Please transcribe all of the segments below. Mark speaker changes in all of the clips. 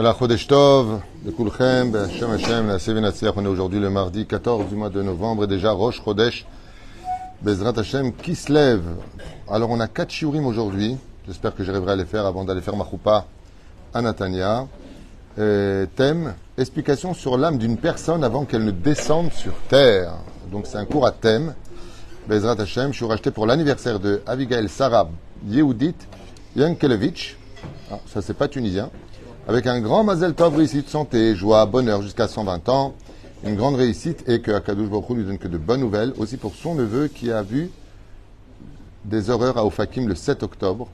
Speaker 1: On est aujourd'hui le mardi 14 du mois de novembre et déjà Rosh Chodesh, Bezrat Hashem, qui se lève. Alors on a quatre shiurim aujourd'hui. J'espère que j'arriverai à les faire avant d'aller faire ma choupa à Natania. Euh, thème, explication sur l'âme d'une personne avant qu'elle ne descende sur terre. Donc c'est un cours à thème. Bezrat Hashem, je suis racheté pour l'anniversaire de Abigail Sarah Yehudit Yankelevich. Ah, ça c'est pas tunisien. Avec un grand Mazel Tov, réussite, santé, joie, bonheur jusqu'à 120 ans. Une grande réussite et que Akadosh Baruch lui donne que de bonnes nouvelles. Aussi pour son neveu qui a vu des horreurs à Ofakim le 7 octobre,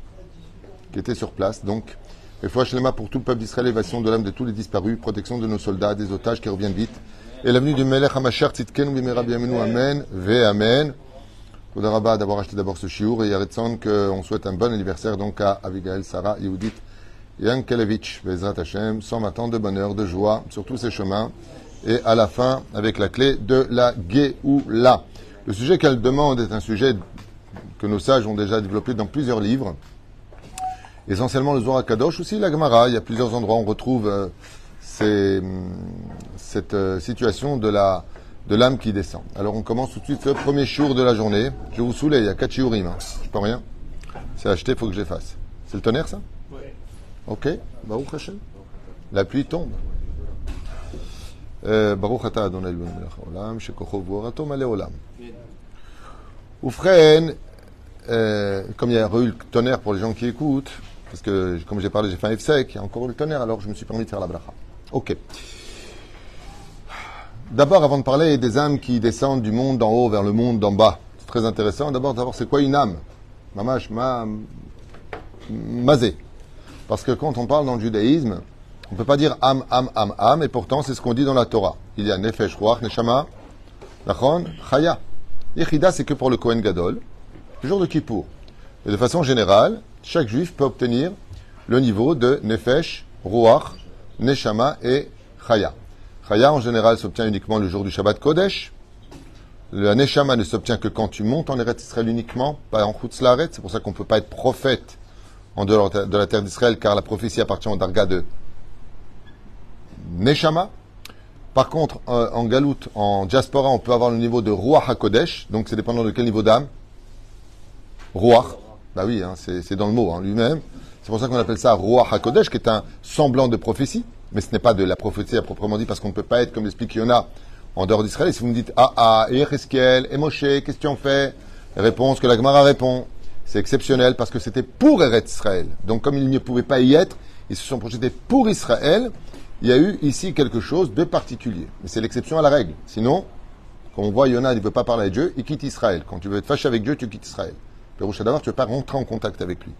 Speaker 1: qui était sur place. Donc, et fois Shlema pour tout le peuple d'Israël, élévation de l'âme de tous les disparus, protection de nos soldats, des otages qui reviennent vite. Et l'avenue du Melech HaMashiach Tzidkenu Bimera Biyamenu Amen, Ve Amen. Rabba d'avoir acheté d'abord ce chiour et Yaretson qu'on souhaite un bon anniversaire donc à Abigail, Sarah, Yehudit, Yankelevich, Bezrat Hashem, 120 ans de bonheur, de joie sur tous ces chemins et à la fin avec la clé de la Géoula. Le sujet qu'elle demande est un sujet que nos sages ont déjà développé dans plusieurs livres. Essentiellement le Zohar Kadosh, aussi la Gemara. Il y a plusieurs endroits où on retrouve euh, cette euh, situation de la de l'âme qui descend. Alors on commence tout de suite le premier jour de la journée. Je vous saouler, il y a quatre shiurim. Hein. Je peux rien. C'est acheté, il faut que je les fasse. C'est le tonnerre ça? Ok. Baruch Hashem. La pluie tombe. Olam, Shekocho V'orato Malé Olam. Oufren, comme il y a eu le tonnerre pour les gens qui écoutent, parce que comme j'ai parlé, j'ai fait un F-sec, il y a encore eu le tonnerre, alors je me suis permis de faire la bracha. Ok. D'abord, avant de parler des âmes qui descendent du monde d'en haut vers le monde d'en bas, c'est très intéressant. D'abord, d'abord, c'est quoi une âme Mamash, ma, mazé. Parce que quand on parle dans le judaïsme, on ne peut pas dire âme, âme, âme, âme, et pourtant c'est ce qu'on dit dans la Torah. Il y a nefesh, ruach, neshama, nachon, chaya. Yechida, c'est que pour le Kohen Gadol, le jour de Kippour. Et de façon générale, chaque juif peut obtenir le niveau de nefesh, ruach, neshama et chaya. Chaya, en général, s'obtient uniquement le jour du Shabbat Kodesh. Le Neshama ne s'obtient que quand tu montes en Eretz Israël uniquement, pas en Chutzlaret. C'est pour ça qu'on ne peut pas être prophète en dehors de la terre d'Israël, car la prophétie appartient au Darga de Neshama. Par contre, en Galout, en diaspora, on peut avoir le niveau de Ruach HaKodesh. Donc, c'est dépendant de quel niveau d'âme Ruach. Bah oui, hein, c'est dans le mot hein, lui-même. C'est pour ça qu'on appelle ça Ruach HaKodesh, qui est un semblant de prophétie mais ce n'est pas de la prophétie à proprement dit, parce qu'on ne peut pas être, comme l'explique Yona, en dehors d'Israël. Et si vous me dites, ah, ah, et Ezekiel, et Moshe, question fait Réponse que la Gemara répond. C'est exceptionnel parce que c'était pour Eretz Israël. Donc, comme il ne pouvait pas y être, ils se sont projetés pour Israël. Il y a eu ici quelque chose de particulier. Mais c'est l'exception à la règle. Sinon, quand on voit Yona, il ne veut pas parler à Dieu, il quitte Israël. Quand tu veux être fâché avec Dieu, tu quittes Israël. Péroucha d'abord, tu ne veux pas rentrer en contact avec lui.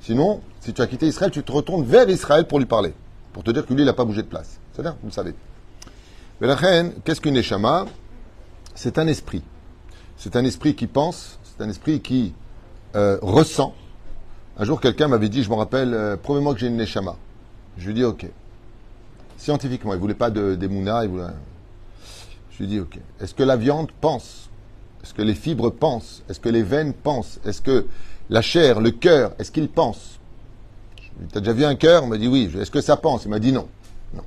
Speaker 1: Sinon, si tu as quitté Israël, tu te retournes vers Israël pour lui parler pour te dire que lui, il n'a pas bougé de place. C'est bien, vous le savez. Mais la reine, qu'est-ce qu'une Neshama? C'est un esprit. C'est un esprit qui pense, c'est un esprit qui euh, ressent. Un jour, quelqu'un m'avait dit, je me rappelle, euh, moi que j'ai une Neshama. Je lui ai dit, ok. Scientifiquement, il voulait pas de, des il voulait... Je lui ai dit, ok. Est-ce que la viande pense? Est-ce que les fibres pensent? Est-ce que les veines pensent? Est-ce que la chair, le cœur, est-ce qu'il pense? Tu as déjà vu un cœur? Il m'a dit oui. Est-ce que ça pense? Il m'a dit non. Non.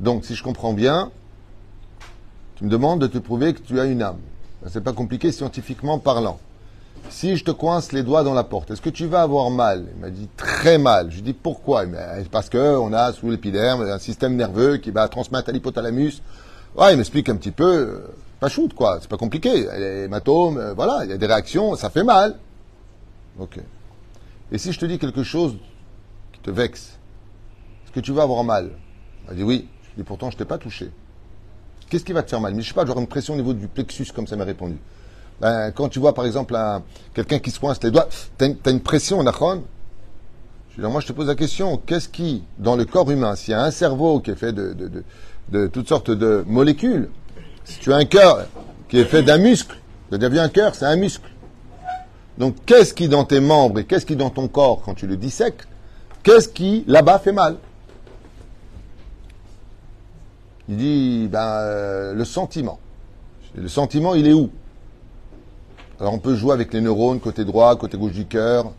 Speaker 1: Donc, si je comprends bien, tu me demandes de te prouver que tu as une âme. Ben, c'est pas compliqué scientifiquement parlant. Si je te coince les doigts dans la porte, est-ce que tu vas avoir mal? Il m'a dit très mal. Je lui dis pourquoi? Dit, Parce que on a sous l'épiderme un système nerveux qui va transmettre à l'hypothalamus. Ouais, il m'explique un petit peu. Euh, pas shoot quoi, c'est pas compliqué. Les euh, voilà, il y a des réactions, ça fait mal. Ok. Et si je te dis quelque chose te vexe, est-ce que tu vas avoir mal? Elle dit oui. Je dis pourtant, je t'ai pas touché. Qu'est-ce qui va te faire mal? Mais je sais pas, j'aurai une pression au niveau du plexus, comme ça m'a répondu. Ben, quand tu vois, par exemple, quelqu'un qui se coince les doigts, tu as, une pression, Nachon moi, je te pose la question, qu'est-ce qui, dans le corps humain, s'il y a un cerveau qui est fait de, toutes sortes de molécules, si tu as un cœur qui est fait d'un muscle, déjà vu un cœur, c'est un muscle. Donc, qu'est-ce qui dans tes membres et qu'est-ce qui dans ton corps, quand tu le dissèques, Qu'est-ce qui, là-bas, fait mal? Il dit, ben, euh, le sentiment. Le sentiment, il est où? Alors, on peut jouer avec les neurones, côté droit, côté gauche du cœur.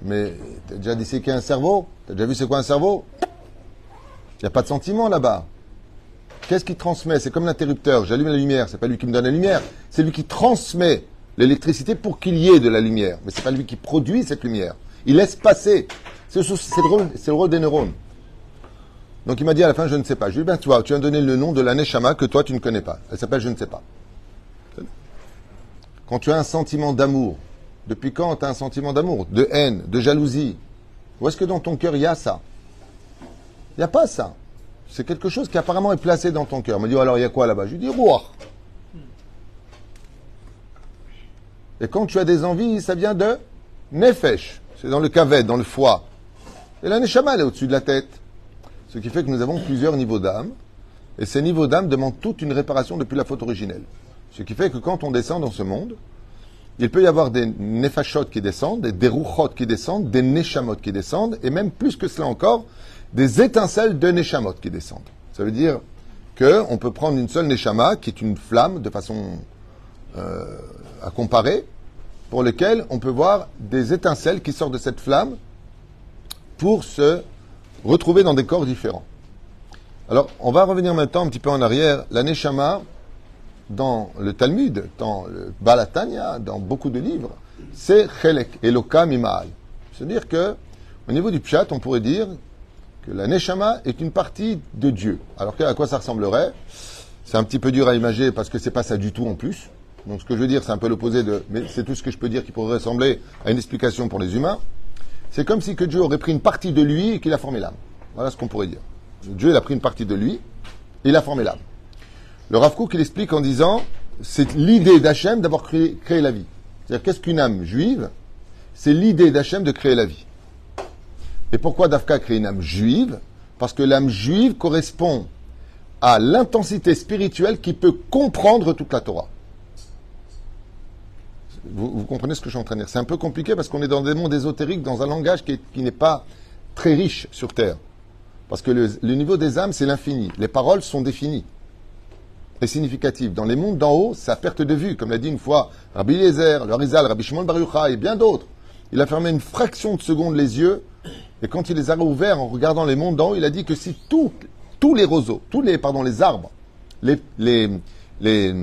Speaker 1: Mais, t'as déjà disséqué un cerveau? T'as déjà vu c'est quoi un cerveau? Il n'y a pas de sentiment là-bas. Qu'est-ce qui transmet? C'est comme l'interrupteur. J'allume la lumière. C'est pas lui qui me donne la lumière. C'est lui qui transmet l'électricité pour qu'il y ait de la lumière. Mais c'est pas lui qui produit cette lumière. Il laisse passer. C'est le, rôle, le rôle des neurones. Donc il m'a dit à la fin, je ne sais pas. Je lui ai dit, ben, tu tu as donné le nom de la Neshama que toi tu ne connais pas. Elle s'appelle je ne sais pas. Quand tu as un sentiment d'amour, depuis quand tu as un sentiment d'amour De haine, de jalousie Où est-ce que dans ton cœur il y a ça? Il n'y a pas ça. C'est quelque chose qui apparemment est placé dans ton cœur. Il me dit, oh, alors il y a quoi là-bas? Je lui dis, roi. Et quand tu as des envies, ça vient de nefesh. C'est dans le kavet, dans le foie. Et la neshama, elle est au-dessus de la tête. Ce qui fait que nous avons plusieurs niveaux d'âme. Et ces niveaux d'âme demandent toute une réparation depuis la faute originelle. Ce qui fait que quand on descend dans ce monde, il peut y avoir des nefashot qui descendent, des rouchot qui descendent, des neshamot qui descendent, et même plus que cela encore, des étincelles de neshamot qui descendent. Ça veut dire qu'on peut prendre une seule neshama, qui est une flamme de façon euh, à comparer, pour lequel on peut voir des étincelles qui sortent de cette flamme pour se retrouver dans des corps différents. Alors, on va revenir maintenant un petit peu en arrière. La Neshama, dans le Talmud, dans le Balatanya, dans beaucoup de livres, c'est Chelek, Eloka Mimaal. C'est-à-dire que, au niveau du Pshat, on pourrait dire que la Neshama est une partie de Dieu. Alors, à quoi ça ressemblerait? C'est un petit peu dur à imaginer parce que c'est pas ça du tout en plus. Donc, ce que je veux dire, c'est un peu l'opposé de, mais c'est tout ce que je peux dire qui pourrait ressembler à une explication pour les humains. C'est comme si que Dieu aurait pris une partie de lui et qu'il a formé l'âme. Voilà ce qu'on pourrait dire. Dieu il a pris une partie de lui et il a formé l'âme. Le Rav Kook, il explique en disant, c'est l'idée d'Hachem d'avoir créé, la vie. C'est-à-dire, qu'est-ce qu'une âme juive? C'est l'idée d'Hachem de créer la vie. Et pourquoi Dafka a créé une âme juive? Parce que l'âme juive correspond à l'intensité spirituelle qui peut comprendre toute la Torah. Vous, comprenez ce que je suis en train de dire? C'est un peu compliqué parce qu'on est dans des mondes ésotériques, dans un langage qui, n'est pas très riche sur Terre. Parce que le, niveau des âmes, c'est l'infini. Les paroles sont définies et significatives. Dans les mondes d'en haut, c'est à perte de vue. Comme l'a dit une fois Rabbi Eliezer, le Harizal, Rabbi Shimon Bar et bien d'autres. Il a fermé une fraction de seconde les yeux et quand il les a rouverts en regardant les mondes d'en haut, il a dit que si tous les roseaux, tous les, pardon, les arbres, les, les, les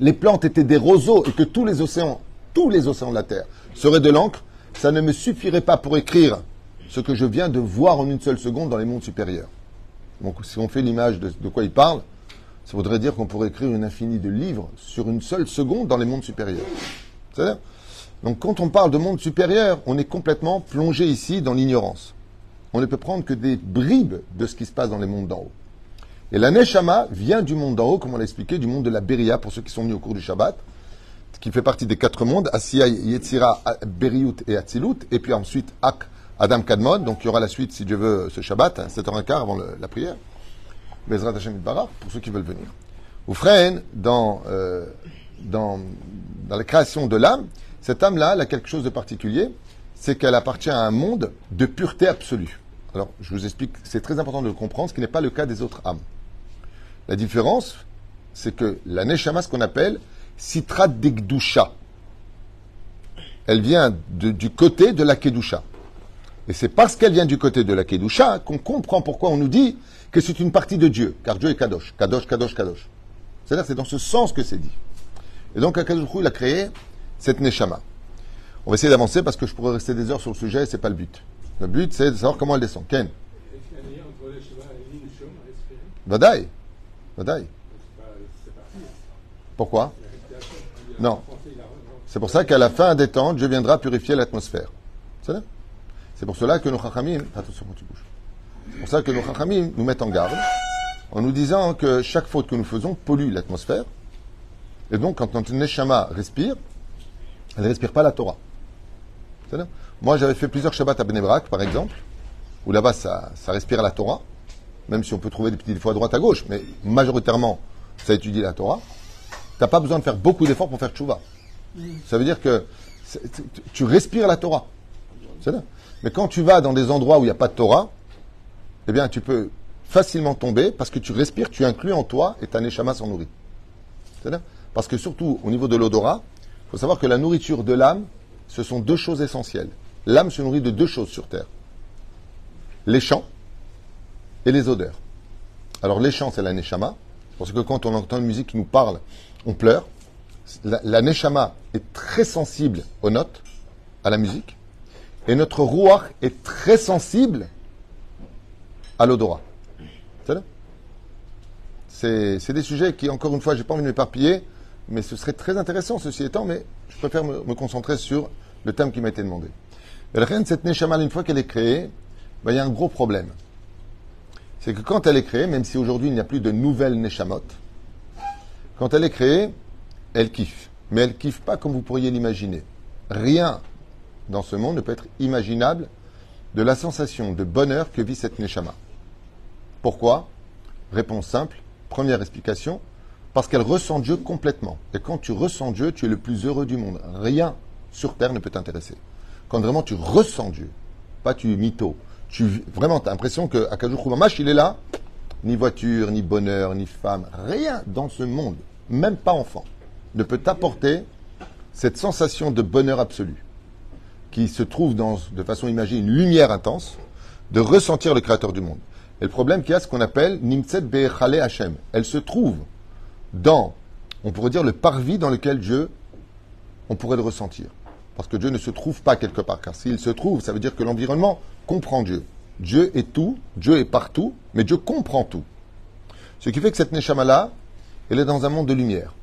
Speaker 1: les plantes étaient des roseaux et que tous les océans, tous les océans de la Terre seraient de l'encre, ça ne me suffirait pas pour écrire ce que je viens de voir en une seule seconde dans les mondes supérieurs. Donc si on fait l'image de, quoi il parle, ça voudrait dire qu'on pourrait écrire une infinie de livres sur une seule seconde dans les mondes supérieurs. C'est-à-dire Donc quand on parle de monde supérieur, on est complètement plongé ici dans l'ignorance. On ne peut prendre que des bribes de ce qui se passe dans les mondes d'en haut. Et la Neshama vient du monde d'en haut, comme on l'a expliqué, du monde de la Beria, pour ceux qui sont venus au cours du Shabbat, qui fait partie des quatre mondes, Asiya, Yetzira, Beriut et Atzilut, et puis ensuite Ak, Adam Kadmon, donc il y aura la suite, si Dieu veut, ce Shabbat, 7h15 avant la prière, Bezrat Hashem pour ceux qui veulent venir. Ou dans, euh, dans, dans la création de l'âme, cette âme-là, elle a quelque chose de particulier, c'est qu'elle appartient à un monde de pureté absolue. Alors, je vous explique, c'est très important de le comprendre, ce qui n'est pas le cas des autres âmes. La différence, c'est que la Neshama, ce qu'on appelle Citra Degdusha, elle vient du côté de la Kedusha. Et c'est parce qu'elle vient du côté de la Kedusha qu'on comprend pourquoi on nous dit que c'est une partie de Dieu, car Dieu est Kadosh, Kadosh, Kadosh, Kadosh. C'est-à-dire c'est dans ce sens que c'est dit. Et donc, Akadosh il a créé cette Neshama. On va essayer d'avancer parce que je pourrais rester des heures sur le sujet et c'est pas le but. Le but, c'est de savoir comment elle descend. Ken Vadaï. Vadaï. Pourquoi? Non. C'est pour ça qu'à la fin des temps, Dieu viendra purifier l'atmosphère. C'est pour cela que nos chachamim, attention quand tu bouges. C'est pour ça que nos chachamim nous mettent en garde en nous disant que chaque faute que nous faisons pollue l'atmosphère. Et donc, quand notre neshama respire, elle ne respire pas la Torah. Moi, j'avais fait plusieurs Shabbats à Benebrak, par exemple, où là-bas, ça, respire la Torah, même si on peut trouver des petits défauts à droite, à gauche, mais majoritairement, ça étudie la Torah. Tu n'as pas besoin de faire beaucoup d'efforts pour faire tchouva. Ça veut dire que tu respires la Torah. Mais quand tu vas dans des endroits où il n'y a pas de Torah, eh bien, tu peux facilement tomber parce que tu respires, tu inclus en toi et ta neshama s'en nourrit. Parce que surtout, au niveau de l'odorat, il faut savoir que la nourriture de l'âme, ce sont deux choses essentielles. L'âme se nourrit de deux choses sur terre. Les champs et les odeurs. Alors les chants, c'est la neshama, parce que quand on entend une musique qui nous parle, on pleure. La, la neshama est très sensible aux notes, à la musique, et notre rouach est très sensible à l'odorat. C'est des sujets qui, encore une fois, j'ai pas envie de m'éparpiller, mais ce serait très intéressant, ceci étant, mais je préfère me, concentrer sur le thème qui m'a été demandé. Rien de cette neshama, une fois qu'elle est créée, ben, il y a un gros problème. C'est que quand elle est créée, même si aujourd'hui il n'y a plus de nouvelles neshamot, quand elle est créée, elle kiffe. Mais elle kiffe pas comme vous pourriez l'imaginer. Rien dans ce monde ne peut être imaginable de la sensation de bonheur que vit cette neshama. Pourquoi? Réponse simple. Première explication. Parce qu'elle ressent Dieu complètement. Et quand tu ressens Dieu, tu es le plus heureux du monde. Rien sur terre ne peut t'intéresser. Quand vraiment tu ressens Dieu, pas tu mytho, tu vraiment as l'impression que Akadou Mamash, il est là, ni voiture, ni bonheur, ni femme, rien dans ce monde, même pas enfant, ne peut t'apporter cette sensation de bonheur absolu qui se trouve dans, de façon imagée, une lumière intense, de ressentir le Créateur du monde. Et le problème qu'il y a, ce qu'on appelle Nimtset Be'echale Hashem. Elle se trouve dans, on pourrait dire, le parvis dans lequel Dieu, on pourrait le ressentir. Parce que Dieu ne se trouve pas quelque part. Car s'il se trouve, ça veut dire que l'environnement comprend Dieu. Dieu est tout, Dieu est partout, mais Dieu comprend tout. Ce qui fait que cette Neshama-là, elle est dans un monde de lumière.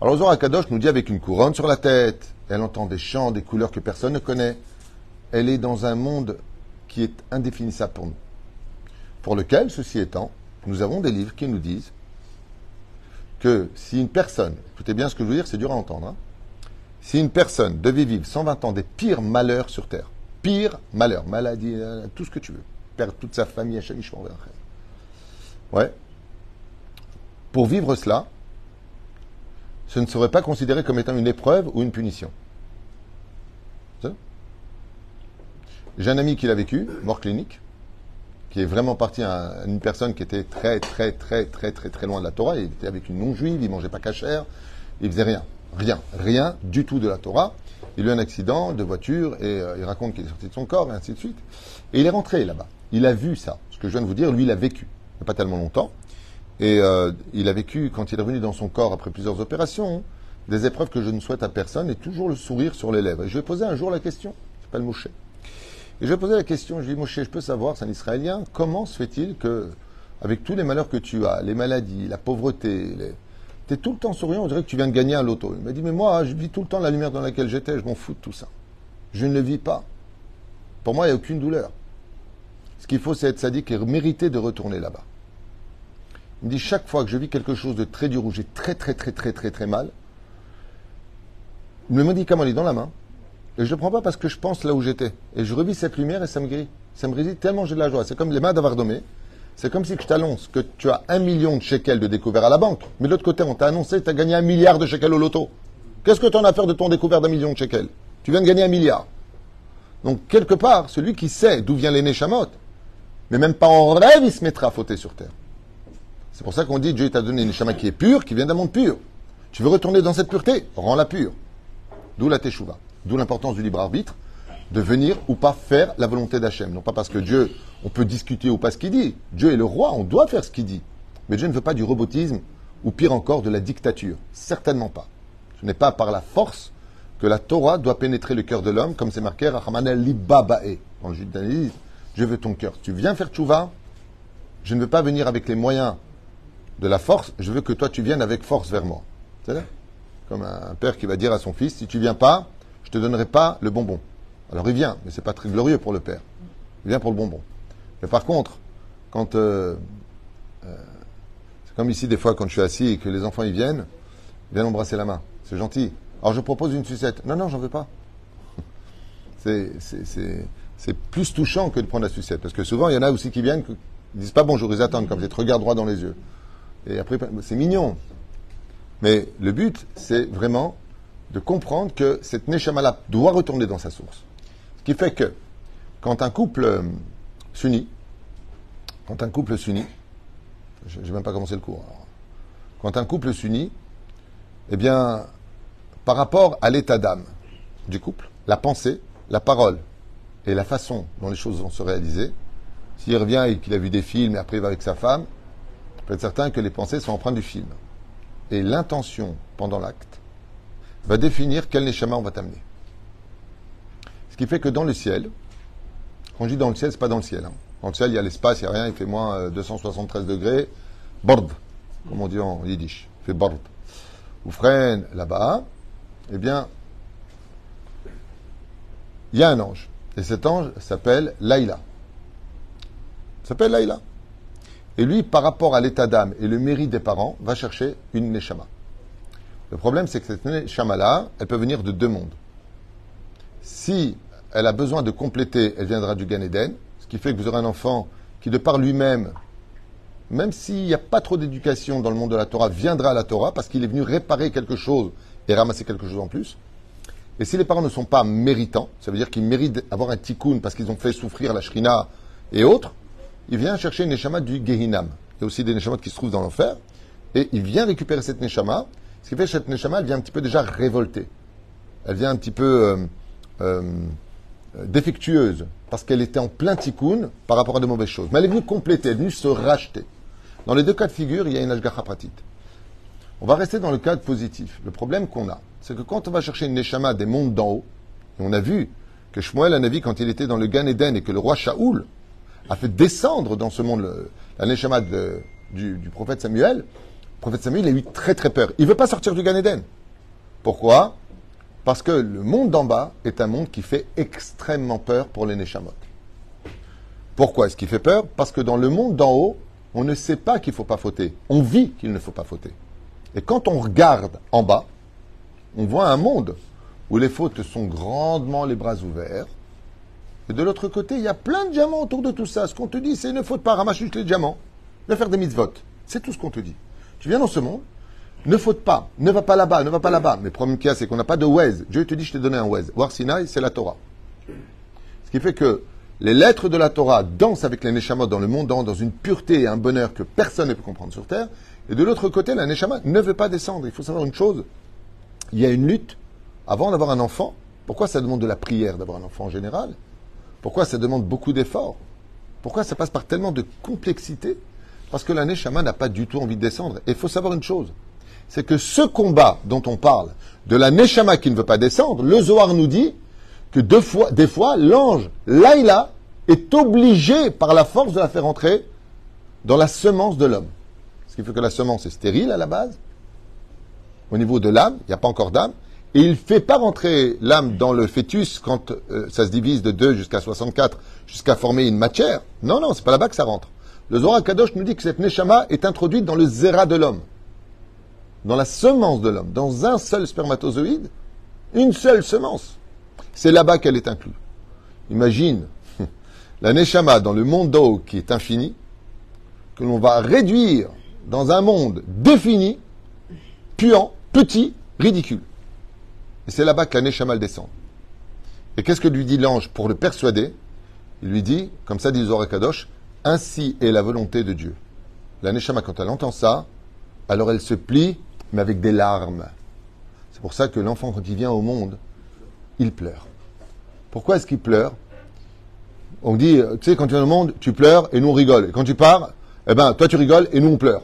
Speaker 1: Alors Zohar Akadosh nous dit avec une couronne sur la tête, elle entend des chants, des couleurs que personne ne connaît. Elle est dans un monde qui est indéfinissable pour nous. Pour lequel, ceci étant, nous avons des livres qui nous disent que si une personne, écoutez bien ce que je veux dire, c'est dur à entendre, hein, si une personne devait vivre 120 ans des pires malheurs sur Terre, pire malheur, maladie, euh, tout ce que tu veux, perdre toute sa famille à ouais, pour vivre cela, ce ne serait pas considéré comme étant une épreuve ou une punition. J'ai un ami qui l'a vécu, mort clinique, qui est vraiment parti à une personne qui était très, très, très, très, très, très loin de la Torah. Il était avec une non-juive, il mangeait pas cachère, il faisait rien. Rien, rien du tout de la Torah. Il a eu un accident de voiture et euh, il raconte qu'il est sorti de son corps et ainsi de suite. Et il est rentré là-bas. Il a vu ça. Ce que je viens de vous dire, lui, il a vécu. Il n'y a pas tellement longtemps. Et euh, il a vécu, quand il est revenu dans son corps après plusieurs opérations, des épreuves que je ne souhaite à personne et toujours le sourire sur les lèvres. Et je ai posé un jour la question, c'est pas le Moshe. Et je posé la question, je lui ai dit, Moshe, je peux savoir, c'est un Israélien, comment se fait-il que, avec tous les malheurs que tu as, les maladies, la pauvreté, tu es tout le temps souriant, on dirait que tu viens de gagner un loto. Il m'a dit, mais moi, je vis tout le temps la lumière dans laquelle j'étais, je m'en fous de tout ça. Je ne le vis pas. Pour moi, il n'y a aucune douleur. Ce qu'il faut, c'est être sadique et mériter de retourner là-bas. Il me dit chaque fois que je vis quelque chose de très dur où j'ai très très très très très très mal, le médicament est dans la main et je ne le prends pas parce que je pense là où j'étais. Et je revis cette lumière et ça me guérit. Ça me guérit tellement j'ai de la joie. C'est comme les mains d'Avardomé. C'est comme si je t'annonce que tu as un million de shekels de découvert à la banque, mais de l'autre côté, on t'a annoncé que tu as gagné un milliard de shekels au loto. Qu'est-ce que tu en as à faire de ton découvert d'un million de shekels? Tu viens de gagner un milliard. Donc, quelque part, celui qui sait d'où vient l'aîné Chamot, mais même pas en rêve, il se mettra à fauter sur terre. C'est pour ça qu'on dit Dieu t'a donné une chemin qui est pure, qui vient d'un monde pur. Tu veux retourner dans cette pureté? Rends-la pure. D'où la teshuva. D'où l'importance du libre arbitre de venir ou pas faire la volonté d'Hachem. Non pas parce que Dieu, on peut discuter ou pas ce qu'il dit. Dieu est le roi, on doit faire ce qu'il dit. Mais Dieu ne veut pas du robotisme ou pire encore de la dictature. Certainement pas. Ce n'est pas par la force que la Torah doit pénétrer le cœur de l'homme, comme c'est marqué Rahamanel Libabae. Dans le judaïsme, je veux ton cœur. tu viens faire tchouva, je ne veux pas venir avec les moyens de la force, je veux que toi tu viennes avec force vers moi. C'est Comme un père qui va dire à son fils, si tu viens pas, je te donnerai pas le bonbon. Alors il vient, mais c'est pas très glorieux pour le père. Il vient pour le bonbon. Mais par contre, quand euh, euh, c'est comme ici des fois quand je suis assis et que les enfants y viennent, ils viennent embrasser la main. C'est gentil. Alors je propose une sucette. Non, non, j'en veux pas. C'est plus touchant que de prendre la sucette. Parce que souvent, il y en a aussi qui viennent, qui disent pas bonjour, ils attendent comme ça, te regardent droit dans les yeux. Et après, c'est mignon. Mais le but, c'est vraiment de comprendre que cette Neshama-là doit retourner dans sa source. Ce qui fait que, quand un couple euh, s'unit, quand un couple s'unit, je n'ai même pas commencé le cours, quand un couple s'unit, eh bien, par rapport à l'état d'âme du couple, la pensée, la parole et la façon dont les choses vont se réaliser, S'il revient et qu'il a vu des films et après il va avec sa femme, il peut être certain que les pensées sont empreintes du film. Et l'intention pendant l'acte va définir quel Neshama on va t'amener. Ce qui fait que dans le ciel, quand je dis dans le ciel, c'est pas dans le ciel. hein. Dans le ciel, il y a l'espace, il n'y a rien, il fait moins euh, 273 degrés. Bord, comme on dit en yiddish. Fait bord. Ou freine là-bas, eh bien, il y a un ange. Et cet ange s'appelle Laïla. S'appelle Laïla. Et lui, par rapport à l'état d'âme et le mérite des parents, va chercher une Neshama. Le problème, c'est que cette Neshama-là, elle peut venir de deux mondes. Si elle a besoin de compléter, elle viendra du Gan Eden, ce qui fait que vous aurez un enfant qui, de par lui-même, même s'il n'y a pas trop d'éducation dans le monde de la Torah, viendra à la Torah parce qu'il est venu réparer quelque chose et ramasser quelque chose en plus. Et si les parents ne sont pas méritants, ça veut dire qu'ils méritent d'avoir un tikkun parce qu'ils ont fait souffrir la shrina et autres, il vient chercher une neshama du Gehinam. Il y a aussi des neshamas qui se trouvent dans l'enfer. Et il vient récupérer cette neshama. Ce qui fait que cette neshama, elle vient un petit peu déjà révoltée. Elle vient un petit peu euh, euh, défectueuse parce qu'elle était en plein tikkun par rapport à de mauvaises choses. Mais elle est venue compléter, elle est venue se racheter. Dans les deux cas de figure, il y a une ashgacha pratique. On va rester dans le cadre positif. Le problème qu'on a, c'est que quand on va chercher une neshama des mondes d'en haut, et on a vu que Shmuel Anavi, quand il était dans le Gan Eden et que le roi Shaoul a fait descendre dans ce monde la neshama du, prophète Samuel, prophète Samuel a eu très très peur. Il ne veut pas sortir du Gan. Pourquoi? Parce que le monde d'en bas est un monde qui fait extrêmement peur pour les neshamot. Pourquoi est-ce qu'il fait peur? Parce que dans le monde d'en haut, on ne sait pas qu'il ne faut pas fauter. On vit qu'il ne faut pas fauter. Et quand on regarde en bas, on voit un monde où les fautes sont grandement les bras ouverts. Et de l'autre côté, il y a plein de diamants autour de tout ça. Ce qu'on te dit, c'est ne faute pas, ramasse juste les diamants. Va faire des mitzvot. C'est tout ce qu'on te dit. Tu viens dans ce monde, ne faute pas, ne va pas là-bas, ne va pas là-bas. Mais le problème qu'il y a, c'est qu'on n'a pas de Wez. Dieu te dit, je t'ai donné un Wez. War Sinai, c'est la Torah. Ce qui fait que les lettres de la Torah dansent avec les Neshamot dans le monde, dans une pureté et un bonheur que personne ne peut comprendre sur Terre. Et de l'autre côté, la Neshama ne veut pas descendre. Il faut savoir une chose. Il y a une lutte avant d'avoir un enfant. Pourquoi ça demande de la prière d'avoir un enfant en général? Pourquoi ça demande beaucoup d'efforts? Pourquoi ça passe par tellement de complexité? Parce que la Neshama n'a pas du tout envie de descendre. Et il faut savoir une chose. C'est que ce combat dont on parle, de la Neshama qui ne veut pas descendre, le Zohar nous dit que deux fois, des fois, l'ange Laïla est obligé par la force de la faire entrer dans la semence de l'homme. Ce qui fait que la semence est stérile à la base. Au niveau de l'âme, il n'y a pas encore d'âme. Et il ne fait pas rentrer l'âme dans le fœtus quand euh, ça se divise de 2 jusqu'à 64, jusqu'à former une matière. Non, non, c'est pas là-bas que ça rentre. Le Zohar Kadosh nous dit que cette Neshama est introduite dans le zéra de l'homme. Dans la semence de l'homme. Dans un seul spermatozoïde, une seule semence. C'est là-bas qu'elle est inclue. Imagine la Neshama dans le monde d'eau qui est infini, que l'on va réduire dans un monde défini, puant, petit, ridicule. Et c'est là-bas que la Neshama descend. Et qu'est-ce que lui dit l'ange pour le persuader? Il lui dit, comme ça dit Zohar Kadosh, ainsi est la volonté de Dieu. La Neshama, quand elle entend ça, alors elle se plie, mais avec des larmes. C'est pour ça que l'enfant, quand il vient au monde, il pleure. Pourquoi est-ce qu'il pleure? On dit, euh, tu sais, quand tu viens au monde, tu pleures et nous on rigole. Et quand tu pars, eh ben, toi tu rigoles et nous on pleure.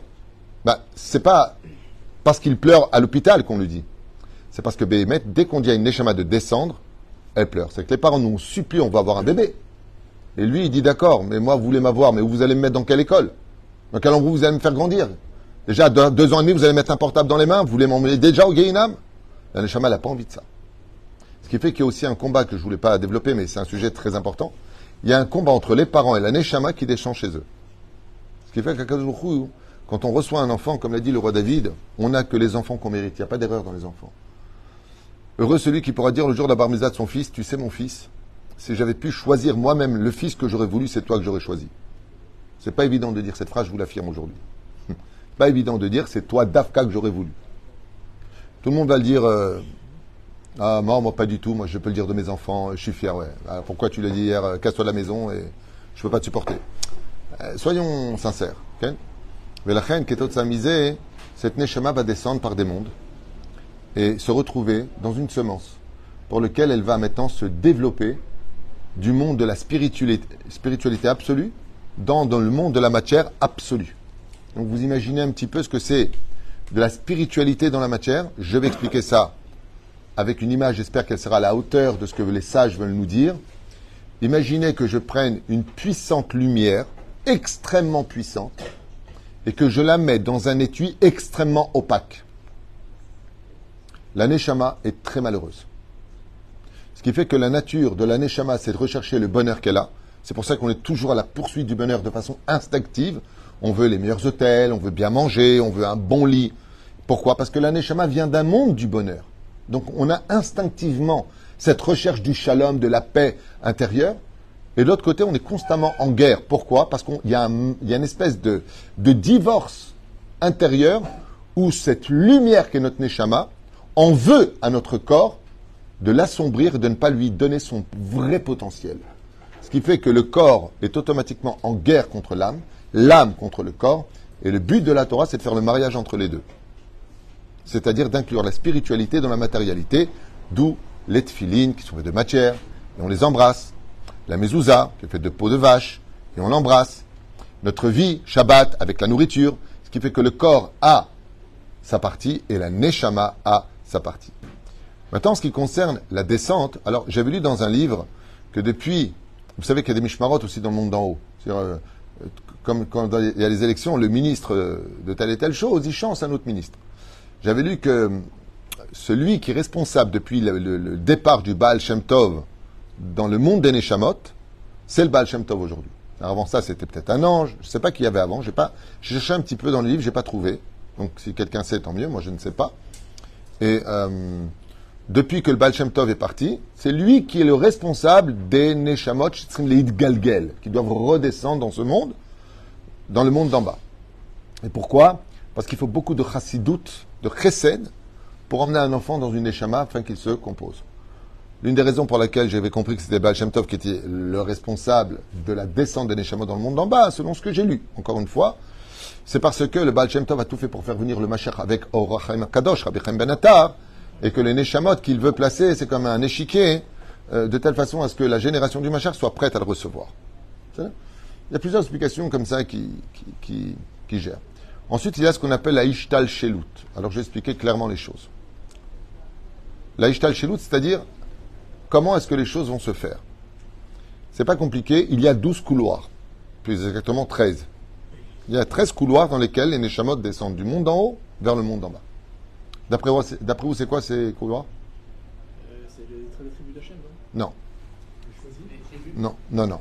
Speaker 1: Ben, c'est pas parce qu'il pleure à l'hôpital qu'on le dit. C'est parce que Béhémet, dès qu'on dit à une Neshama de descendre, elle pleure. C'est que les parents nous supplient, on va avoir un bébé. Et lui, il dit d'accord, mais moi, vous voulez m'avoir, mais vous allez me mettre dans quelle école? Dans quel endroit vous allez me faire grandir? Déjà, deux, ans et demi, vous allez mettre un portable dans les mains, vous voulez m'emmener déjà au Gehinam? La Neshama, n'a pas envie de ça. Ce qui fait qu'il y a aussi un combat que je ne voulais pas développer, mais c'est un sujet très important. Il y a un combat entre les parents et la Neshama qui descend chez eux. Ce qui fait qu'à quand on reçoit un enfant, comme l'a dit le roi David, on n'a que les enfants qu'on mérite. Il n'y a pas d'erreur dans les enfants. Heureux celui qui pourra dire le jour de la bar mitzvah de son fils, tu sais mon fils, si j'avais pu choisir moi-même le fils que j'aurais voulu, c'est toi que j'aurais choisi. C'est pas évident de dire cette phrase, je vous l'affirme aujourd'hui. Pas évident de dire, c'est toi Dafka que j'aurais voulu. Tout le monde va le dire, euh, ah moi, moi pas du tout, moi je peux le dire de mes enfants, je suis fier, ouais. Ah, pourquoi tu l'as dit hier, euh, casse-toi de la maison et je peux pas te supporter. Euh, soyons sincères, ok? Mais la reine qui est misée, cette Neshama va descendre par des mondes et se retrouver dans une semence pour lequel elle va maintenant se développer du monde de la spiritualité, absolue dans, dans le monde de la matière absolue. Donc vous imaginez un petit peu ce que c'est de la spiritualité dans la matière. Je vais expliquer ça avec une image, j'espère qu'elle sera à la hauteur de ce que les sages veulent nous dire. Imaginez que je prenne une puissante lumière, extrêmement puissante, et que je la mette dans un étui extrêmement opaque. La Neshama est très malheureuse. Qui fait que la nature de la Neshama, c'est de rechercher le bonheur qu'elle a. C'est pour ça qu'on est toujours à la poursuite du bonheur de façon instinctive. On veut les meilleurs hôtels, on veut bien manger, on veut un bon lit. Pourquoi? Parce que la Neshama vient d'un monde du bonheur. Donc on a instinctivement cette recherche du shalom, de la paix intérieure. Et de l'autre côté, on est constamment en guerre. Pourquoi? Parce qu'il y, a une espèce de, de divorce intérieur où cette lumière qui est notre Neshama en veut à notre corps de l'assombrir et de ne pas lui donner son vrai potentiel. Ce qui fait que le corps est automatiquement en guerre contre l'âme, l'âme contre le corps, et le but de la Torah, c'est de faire le mariage entre les deux c'est-à-dire d'inclure la spiritualité dans la matérialité, d'où les tfilines qui sont faits de matière, et on les embrasse. La mezouza, qui est faite de peau de vache, et on l'embrasse. Notre vie, Shabbat, avec la nourriture, ce qui fait que le corps a sa partie et la neshama a sa partie. Maintenant, en ce qui concerne la descente, alors j'avais lu dans un livre que depuis, vous savez qu'il y a des mishmarot aussi dans le monde d'en haut. Euh, comme quand il y a les élections, le ministre de telle et telle chose, il chance un autre ministre. J'avais lu que celui qui est responsable depuis le, départ du Baal Shem Tov dans le monde des Neshamot, c'est le Baal Shem Tov aujourd'hui. Avant ça, c'était peut-être un ange. Je ne sais pas qui y avait avant. J'ai pas, cherché un petit peu dans le livre, j'ai pas trouvé. Donc, si quelqu'un sait, tant mieux. Moi, je ne sais pas. Et euh, depuis que le Baal Shem Tov est parti, c'est lui qui est le responsable des Neshamot, les Galgel, qui doivent redescendre dans ce monde, dans le monde d'en bas. Et pourquoi? Parce qu'il faut beaucoup de chassidout de chesed pour emmener un enfant dans une échama afin qu'il se compose. L'une des raisons pour laquelle j'avais compris que c'était Baal Shem Tov qui était le responsable de la descente des Neshama dans le monde d'en bas, selon ce que j'ai lu, encore une fois, c'est parce que le Baal Shem Tov a tout fait pour faire venir le Mashiach avec Orachim Kadosh, Rabbi Ben et que les Neshamot qu'il veut placer, c'est comme un échiquier, euh, de telle façon à ce que la génération du Mashiach soit prête à le recevoir. Il y a plusieurs explications comme ça qui, qui, gèrent. Ensuite, il y a ce qu'on appelle la Ishtal Shelut. Alors, je vais expliquer clairement les choses. La Ishtal Shelut, c'est-à-dire comment est-ce que les choses vont se faire? C'est pas compliqué, il y a 12 couloirs, plus exactement 13. Il y a 13 couloirs dans lesquels les Neshamot descendent du monde d'en haut vers le monde d'en bas. D'après vous, c'est quoi ces couloirs
Speaker 2: euh, C'est les 13 tribus d'Hachem,
Speaker 1: non? Non. Non, non, non.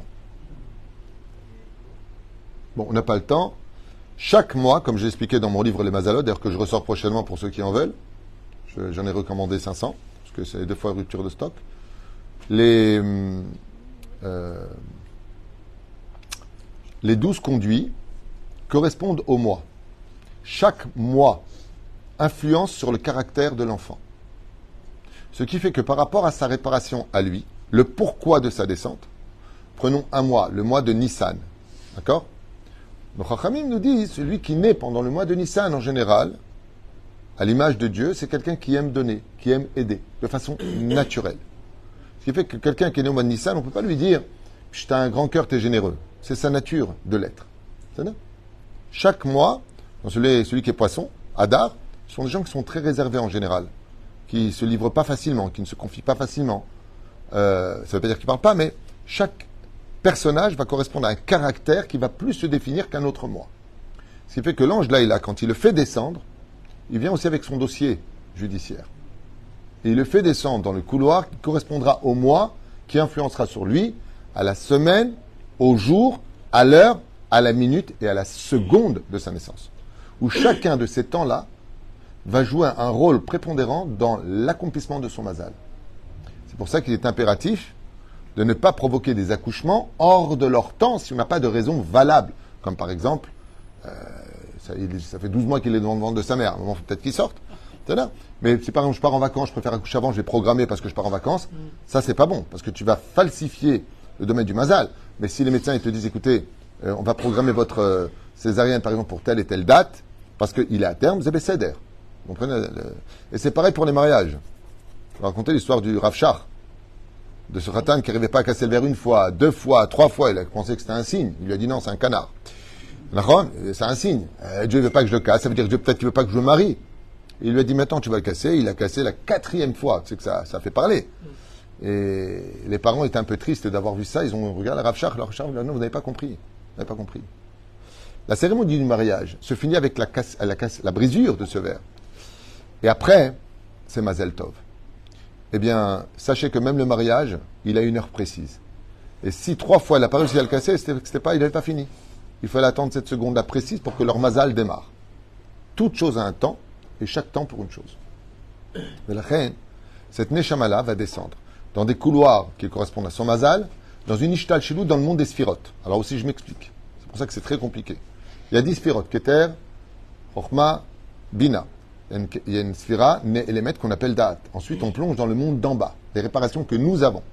Speaker 1: Bon, on n'a pas le temps. Chaque mois, comme j'ai expliqué dans mon livre Les Mazalot, d'ailleurs que je ressors prochainement pour ceux qui en veulent, j'en ai recommandé 500, parce que c'est deux fois rupture de stock, les, euh, les 12 conduits correspondent au mois. Chaque mois influence sur le caractère de l'enfant. Ce qui fait que par rapport à sa réparation à lui, le pourquoi de sa descente, prenons un mois, le mois de Nissan, d'accord? Donc Chachamim nous dit, celui qui naît pendant le mois de Nissan en général, à l'image de Dieu, c'est quelqu'un qui aime donner, qui aime aider, de façon naturelle. Ce qui fait que quelqu'un qui est né au mois de Nissan, on ne peut pas lui dire, tu as un grand cœur, tu es généreux. C'est sa nature de l'être. Chaque mois, celui qui est poisson, Adar, ce sont des gens qui sont très réservés en général, qui ne se livrent pas facilement, qui ne se confient pas facilement. Euh, ça ne veut pas dire qu'ils ne parlent pas, mais chaque personnage va correspondre à un caractère qui va plus se définir qu'un autre moi. Ce qui fait que l'ange là, quand il le fait descendre, il vient aussi avec son dossier judiciaire. Et il le fait descendre dans le couloir qui correspondra au mois, qui influencera sur lui, à la semaine, au jour, à l'heure, à la minute et à la seconde de sa naissance. Où chacun de ces temps-là va jouer un rôle prépondérant dans l'accomplissement de son mazal. C'est pour ça qu'il est impératif de ne pas provoquer des accouchements hors de leur temps si on n'a pas de raison valable. Comme par exemple, euh, ça, fait 12 mois qu'il est devant le ventre de sa mère. À un moment, peut-être qu'il sorte. Là. Mais si par exemple je pars en vacances, je préfère accoucher avant, je vais programmer parce que je pars en vacances, mm. ça c'est pas bon, parce que tu vas falsifier le domaine du mazal. Mais si les médecins ils te disent, écoutez, euh, on va programmer votre euh, césarienne par exemple pour telle et telle date, parce qu'il est à terme, vous avez Et c'est pareil pour les mariages. Je vais raconter l'histoire du Rav de ce Khatan qui n'arrivait pas à casser le verre une fois, deux fois, trois fois. Il a pensé que c'était un signe. Il lui a dit non, c'est un canard. C'est un signe. Euh, Dieu ne veut pas que je le casse. Ça veut dire que peut-être qu'il veut pas que je me marie. Il lui a dit maintenant tu vas le casser. Il a cassé la quatrième fois. C'est que ça, ça fait parler. Et les parents étaient un peu tristes d'avoir vu ça. Ils ont regardé Rav Shach, Rav Shach, non, vous n'avez pas compris. Vous n'avez pas compris. La cérémonie du mariage se finit avec la brisure de ce verre. Et après, c'est Mazel Tov. Eh bien, sachez que même le mariage, il a une heure précise. Et si trois fois elle n'a pas réussi à le casser, c'était pas, il n'avait pas fini. Il fallait attendre cette seconde-là précise pour que leur mazal démarre. Toute chose a un temps, et chaque temps pour une chose. Mais la reine, cette neshama-là va descendre dans des couloirs qui correspondent à son mazal, dans une ishtal nous, dans le monde des sphirotes. Alors aussi, je m'explique. C'est pour ça que c'est très compliqué. Il y a dix sphirotes, Keter, Chochma, Bina. Il y a une sphira, éléments qu'on appelle Da'at. Ensuite, on plonge dans le monde d'en bas, les réparations que nous avons.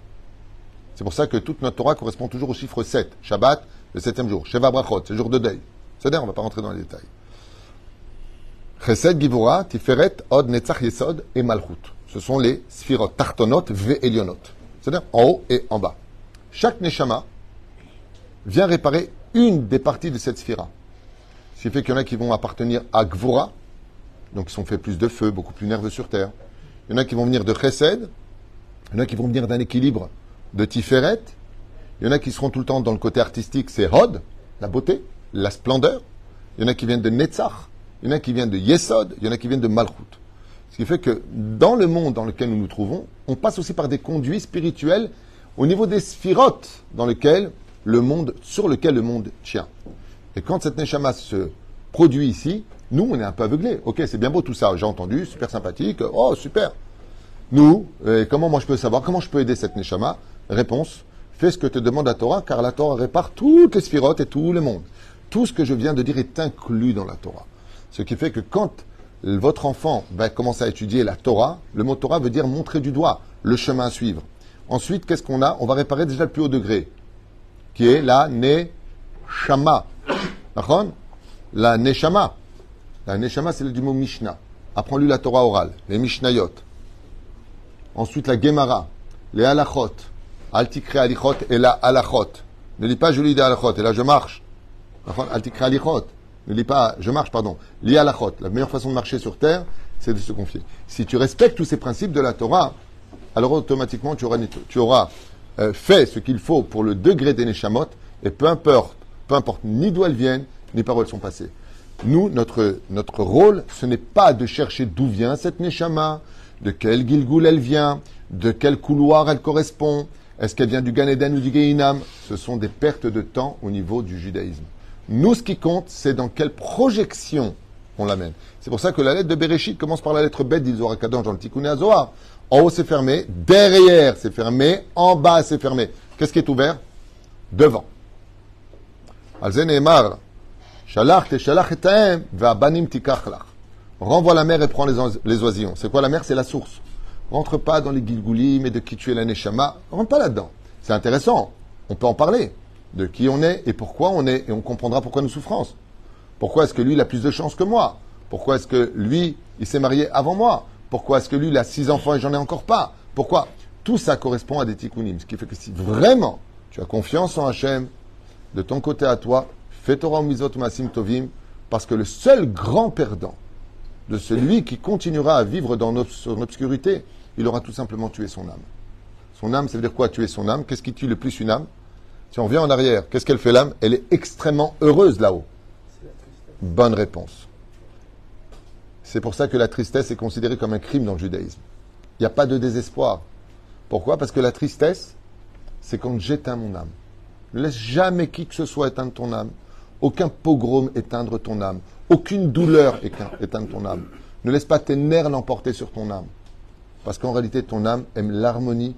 Speaker 1: C'est pour ça que toute notre Torah correspond toujours au chiffre 7. Shabbat, le septième jour. Sheva Brachot, c'est le jour de deuil. C'est-à-dire, on ne va pas rentrer dans les détails. Chesed, Givura, Tiferet, Od, Netzach, Yesod et Malchut. Ce sont les sphirot, Tartonot, Ve, Elionot. C'est-à-dire en haut et en bas. Chaque Neshama vient réparer une des parties de cette sphira. Ce qui fait qu'il y en a qui vont appartenir à Gvura, donc ils sont faits plus de feu, beaucoup plus nerveux sur terre. Il y en a qui vont venir de Chesed, il y en a qui vont venir d'un équilibre de Tiferet, il y en a qui seront tout le temps dans le côté artistique, c'est Hod, la beauté, la splendeur. Il y en a qui viennent de Netzach, il y en a qui viennent de Yesod, il y en a qui viennent de Malchut. Ce qui fait que dans le monde dans lequel nous nous trouvons, on passe aussi par des conduits spirituels au niveau des sphirotes dans lequel le monde, sur lequel le monde tient. Et quand cette Neshama se produit ici, nous, on est un peu aveuglés. Ok, c'est bien beau tout ça, j'ai entendu, super sympathique, oh super. Nous, comment moi je peux savoir, comment je peux aider cette Neshama? Réponse, fais ce que te demande la Torah, car la Torah répare toutes les sphirotes et tout le monde. Tout ce que je viens de dire est inclus dans la Torah. Ce qui fait que quand votre enfant va commencer à étudier la Torah, le mot Torah veut dire montrer du doigt le chemin à suivre. Ensuite, qu'est-ce qu'on a? On va réparer déjà le plus haut degré, qui est la Neshama. La Neshama. La Neshama, c'est le du mot Mishnah. Apprends-lui la Torah orale, les Mishnayot. Ensuite, la Gemara, les Halachot. Altikre Alichot et la Halachot. Ne lis pas je lis des Halachot, et là je marche. Altikre Alichot. Ne lis pas je marche, pardon. Lis Halachot. La meilleure façon de marcher sur terre, c'est de se confier. Si tu respectes tous ces principes de la Torah, alors automatiquement tu auras, tu auras euh, fait ce qu'il faut pour le degré des Neshamot, et peu importe, peu importe ni d'où elles viennent, ni par où elles sont passées. Nous, notre, notre rôle, ce n'est pas de chercher d'où vient cette Neshama, de quel Gilgul elle vient, de quel couloir elle correspond, est-ce qu'elle vient du Gan Eden ou du Geinam Ce sont des pertes de temps au niveau du judaïsme. Nous, ce qui compte, c'est dans quelle projection on l'amène. C'est pour ça que la lettre de Bereshit commence par la lettre Bet d'Ilzorakadon dans le Tikkun Azohar. En haut, c'est fermé. Derrière, c'est fermé. En bas, c'est fermé. Qu'est-ce qui est ouvert? Devant. Alzen Emar, Renvoie la mer et prends les, oisillons. C'est quoi la mer? C'est la source. Rentre pas dans les gilgoulim et de qui tu es la neshama. Rentre pas là-dedans. C'est intéressant. On peut en parler. De qui on est et pourquoi on est. Et on comprendra pourquoi nos souffrances. Pourquoi est-ce que lui, il a plus de chance que moi? Pourquoi est-ce que lui, il s'est marié avant moi? Pourquoi est-ce que lui, il a six enfants et j'en ai encore pas? Pourquoi? Tout ça correspond à des tikkunim. Ce qui fait que si vraiment tu as confiance en Hachem, de ton côté à toi, Masim Tovim, parce que le seul grand perdant de celui qui continuera à vivre dans son obscurité, il aura tout simplement tué son âme. Son âme, ça veut dire quoi tuer son âme? Qu'est-ce qui tue le plus une âme? Si on revient en arrière, qu'est-ce qu'elle fait l'âme? Elle est extrêmement heureuse là-haut. Bonne réponse. C'est pour ça que la tristesse est considérée comme un crime dans le judaïsme. Il n'y a pas de désespoir. Pourquoi? Parce que la tristesse, c'est quand j'éteins mon âme. Ne laisse jamais qui que ce soit éteindre ton âme. Aucun pogrom éteindre ton âme. Aucune douleur éteindre ton âme. Ne laisse pas tes nerfs l'emporter sur ton âme. Parce qu'en réalité, ton âme aime l'harmonie,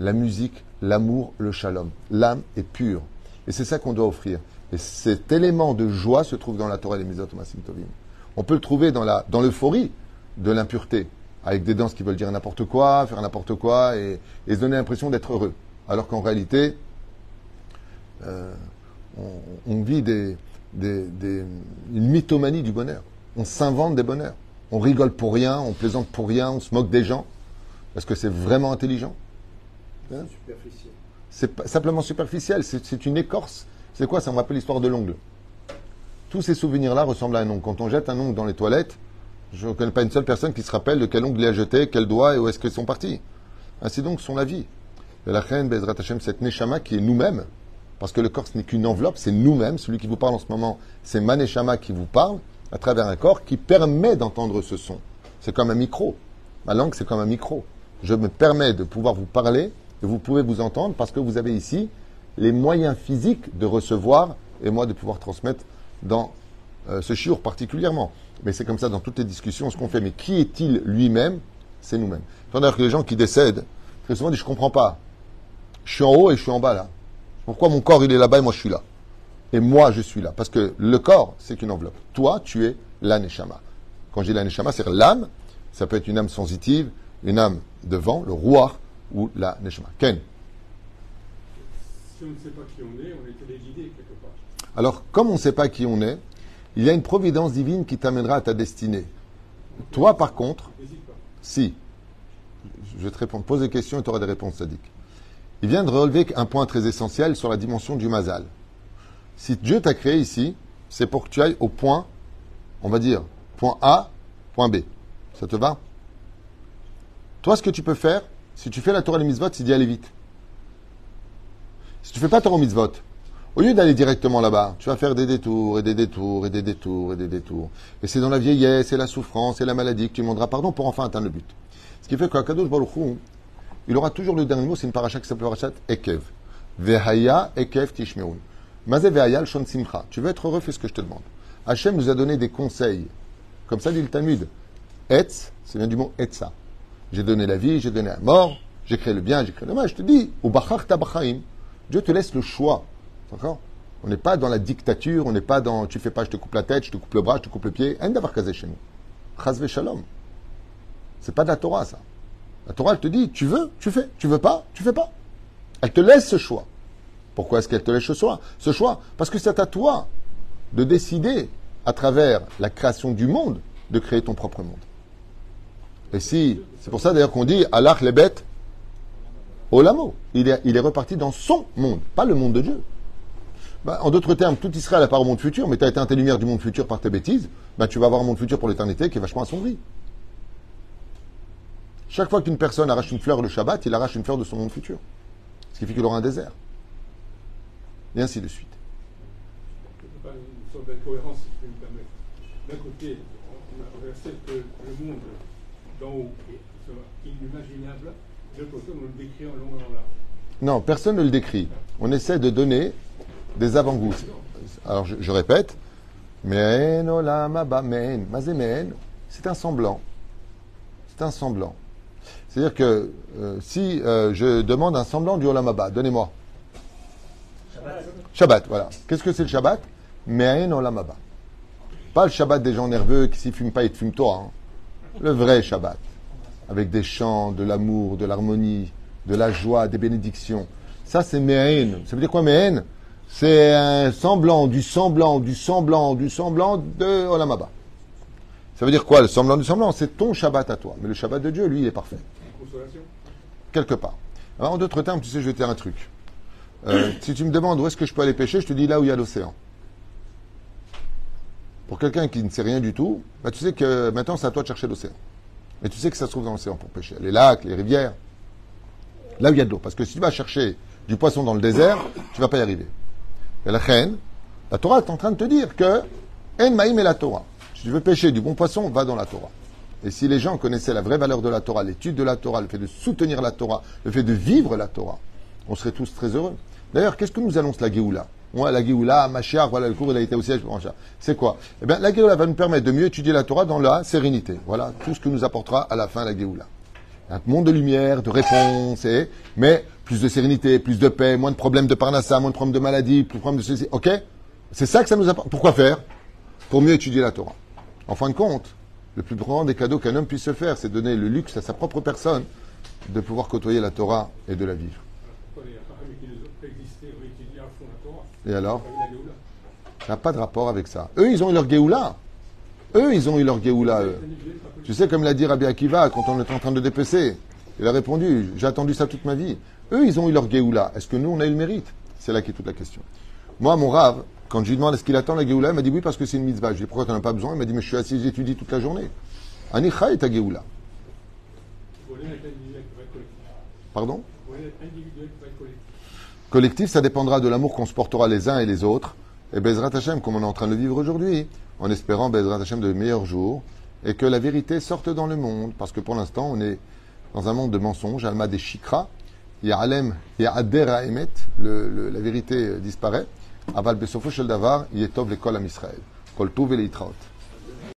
Speaker 1: la musique, l'amour, le shalom. L'âme est pure. Et c'est ça qu'on doit offrir. Et cet élément de joie se trouve dans la Torah des Mizot Tovim. On peut le trouver dans la, dans l'euphorie de l'impureté, avec des danses qui veulent dire n'importe quoi, faire n'importe quoi, et, et se donner l'impression d'être heureux. Alors qu'en réalité, euh, on, vit des, une mythomanie du bonheur. On s'invente des bonheurs. On rigole pour rien, on plaisante pour rien, on se moque des gens. Est-ce que c'est vraiment intelligent Hein
Speaker 2: C'est
Speaker 1: simplement superficiel, c'est une écorce. C'est quoi Ça me rappelle l'histoire de l'ongle. Tous ces souvenirs-là ressemblent à un ongle. Quand on jette un ongle dans les toilettes, je ne connais pas une seule personne qui se rappelle de quel ongle il a jeté, quel doigt et où est-ce qu'ils sont partis. Ainsi donc sont la vie. Et la reine Bezrat Hashem, cette Neshama qui est nous-mêmes, parce que le corps ce n'est qu'une enveloppe, c'est nous-mêmes. Celui qui vous parle en ce moment, c'est ma Neshama qui vous parle à travers un corps qui permet d'entendre ce son. C'est comme un micro. Ma langue, c'est comme un micro. Je me permets de pouvoir vous parler et vous pouvez vous entendre parce que vous avez ici les moyens physiques de recevoir et moi de pouvoir transmettre dans euh, ce chiour particulièrement. Mais c'est comme ça dans toutes les discussions, ce qu'on fait. Mais qui est-il lui-même? C'est nous-mêmes. D'ailleurs que les gens qui décèdent, très souvent disent je comprends pas. Je suis en haut et je suis en bas là. Pourquoi mon corps il est là-bas et moi je suis là? Et moi je suis là. Parce que le corps, c'est qu'une enveloppe. Toi, tu es l'aneshama. Quand je dis l'aneshama, c'est l'âme. Ça peut être une âme sensitive, une âme de vent, le roi ou la neshama. Ken.
Speaker 3: Si on ne sait pas qui on est, on est téléguidé quelque part.
Speaker 1: Alors, comme on ne sait pas qui on est, il y a une providence divine qui t'amènera à ta destinée. Toi, par contre, si, je vais te répondre, pose des questions et tu auras des réponses sadiques. Il vient de relever un point très essentiel sur la dimension du mazal. Si Dieu t'a créé ici, c'est pour que tu ailles au point, on va dire, point A, point B. Ça te va? Toi, ce que tu peux faire, si tu fais la Torah et les c'est d'y aller vite. Si tu fais pas Torah mitzvot, au lieu d'aller directement là-bas, tu vas faire des détours et des détours et des détours et des détours. Et c'est dans la vieillesse et la souffrance et la maladie que tu demanderas pardon pour enfin atteindre le but. Ce qui fait qu'Akadosh Baruch il aura toujours le dernier mot, c'est une paracha qui s'appelle parachat Ekev. Vehaya Ekev Tishmeun. Mazé Vehaya le Shon Simcha. Tu veux être heureux, fais ce que je te demande. Hachem nous a donné des conseils. Comme ça dit le Talmud. Etz, c'est vient du mot Etza. J'ai donné la vie, j'ai donné la mort, j'ai créé le bien, j'ai créé le mal. Je te dis, au Bachar Tabachaim, Dieu te laisse le choix. D'accord? On n'est pas dans la dictature, on n'est pas dans tu fais pas, je te coupe la tête, je te coupe le bras, je te coupe le pied. Un d'avoir casé chez nous. Chazve shalom. C'est pas de la Torah, ça. La Torah, elle te dit, tu veux, tu fais. Tu veux pas, tu fais pas. Elle te laisse ce choix. Pourquoi est-ce qu'elle te laisse ce choix? Ce choix, parce que c'est à toi de décider, à travers la création du monde, de créer ton propre monde. Et si, c'est pour ça d'ailleurs qu'on dit, Allah les bêtes, Olamo. Il est, il est reparti dans son monde, pas le monde de Dieu. Bah, en d'autres termes, tout Israël a part au monde futur, mais tu as éteint tes lumières du monde futur par tes bêtises, bah, tu vas avoir un monde futur pour l'éternité qui est vachement assombri. Chaque fois qu'une personne arrache une fleur le Shabbat, il arrache une fleur de son monde futur. Ce qui fait qu'il aura un désert. Et ainsi de suite.
Speaker 3: Il y a pas une sorte d'incohérence, si je peux me permettre. D'un côté, on, on accepte que le monde d'en haut est soit inimaginable. De l'autre côté, on le décrit en long et en large.
Speaker 1: Non, personne ne le décrit. On essaie de donner des avant-goûts. Alors, je, je répète. C'est un semblant. C'est un semblant. C'est-à-dire que euh, si euh, je demande un semblant du olam donnez-moi. Shabbat, voilà. Qu'est-ce que c'est le Shabbat? Men olam. Pas le Shabbat des gens nerveux qui s'y fument pas, ils te fument toi. hein. Le vrai Shabbat. Avec des chants, de l'amour, de l'harmonie, de la joie, des bénédictions. Ça, c'est Me'en. Ça veut dire quoi, Me'en C'est un semblant, du semblant, du semblant, du semblant de Olam. Ça veut dire quoi, le semblant du semblant? C'est ton Shabbat à toi. Mais le Shabbat de Dieu, lui, il est parfait. Quelque part. Alors, en d'autres termes, tu sais, je vais te dire un truc. Euh, si tu me demandes où est-ce que je peux aller pêcher, je te dis là où il y a l'océan. Pour quelqu'un qui ne sait rien du tout, bah, tu sais que maintenant, c'est à toi de chercher l'océan. Mais tu sais que ça se trouve dans l'océan pour pêcher. Les lacs, les rivières. Là où il y a de l'eau. Parce que si tu vas chercher du poisson dans le désert, tu vas pas y arriver. Et la reine, la Torah est en train de te dire que En Maïm est la Torah. Si tu veux pêcher du bon poisson, va dans la Torah. Et si les gens connaissaient la vraie valeur de la Torah, l'étude de la Torah, le fait de soutenir la Torah, le fait de vivre la Torah, on serait tous très heureux. D'ailleurs, qu'est-ce que nous annonce la Géoula Ouais, la Géoula, Machiar, voilà, le cours, il a été au siège pour. C'est quoi? Eh bien, la Géoula va nous permettre de mieux étudier la Torah dans la sérénité. Voilà, tout ce que nous apportera à la fin la Géoula. Un monde de lumière, de réponse, et, mais plus de sérénité, plus de paix, moins de problèmes de parnassa, moins de problèmes de maladie, plus de problèmes de ceci. Ok? C'est ça que ça nous apporte. Pourquoi faire? Pour mieux étudier la Torah. En fin de compte, le plus grand des cadeaux qu'un homme puisse se faire, c'est donner le luxe à sa propre personne de pouvoir côtoyer la Torah et de la vivre.
Speaker 3: Qui
Speaker 1: Et alors. Ça n'a pas de rapport avec ça. Eux, ils ont eu leur Géoula. Eux, ils ont eu leur Géoula, eux. Tu sais, comme l'a dit Rabbi Akiva quand on était en train de dépecer, il a répondu J'ai attendu ça toute ma vie. Eux, ils ont eu leur Géoula. Est-ce que nous, on a eu le mérite? C'est là qu'est toute la question. Moi, mon rave, quand je lui demande est-ce qu'il attend la Géoula, il m'a dit oui parce que c'est une mitzvah. Je lui ai dit pourquoi tu n'en as pas besoin? Il m'a dit mais je suis assis, j'étudie toute la journée. Anicha est ta Géoula. Pardon?
Speaker 3: Collectif.
Speaker 1: Ça dépendra de l'amour qu'on se portera les uns et les autres. Et Bezrat Hashem, comme on est en train de le vivre aujourd'hui, en espérant Bezrat Hashem de meilleurs jours, et que la vérité sorte dans le monde. Parce que pour l'instant, on est dans un monde de mensonges, Alma des Shikra, Ya'alem, Ya'ader Emet, le, le, la vérité disparaît. Aval Besofo Shel Davar, Yetov l'école à Israël. Kol Tov et.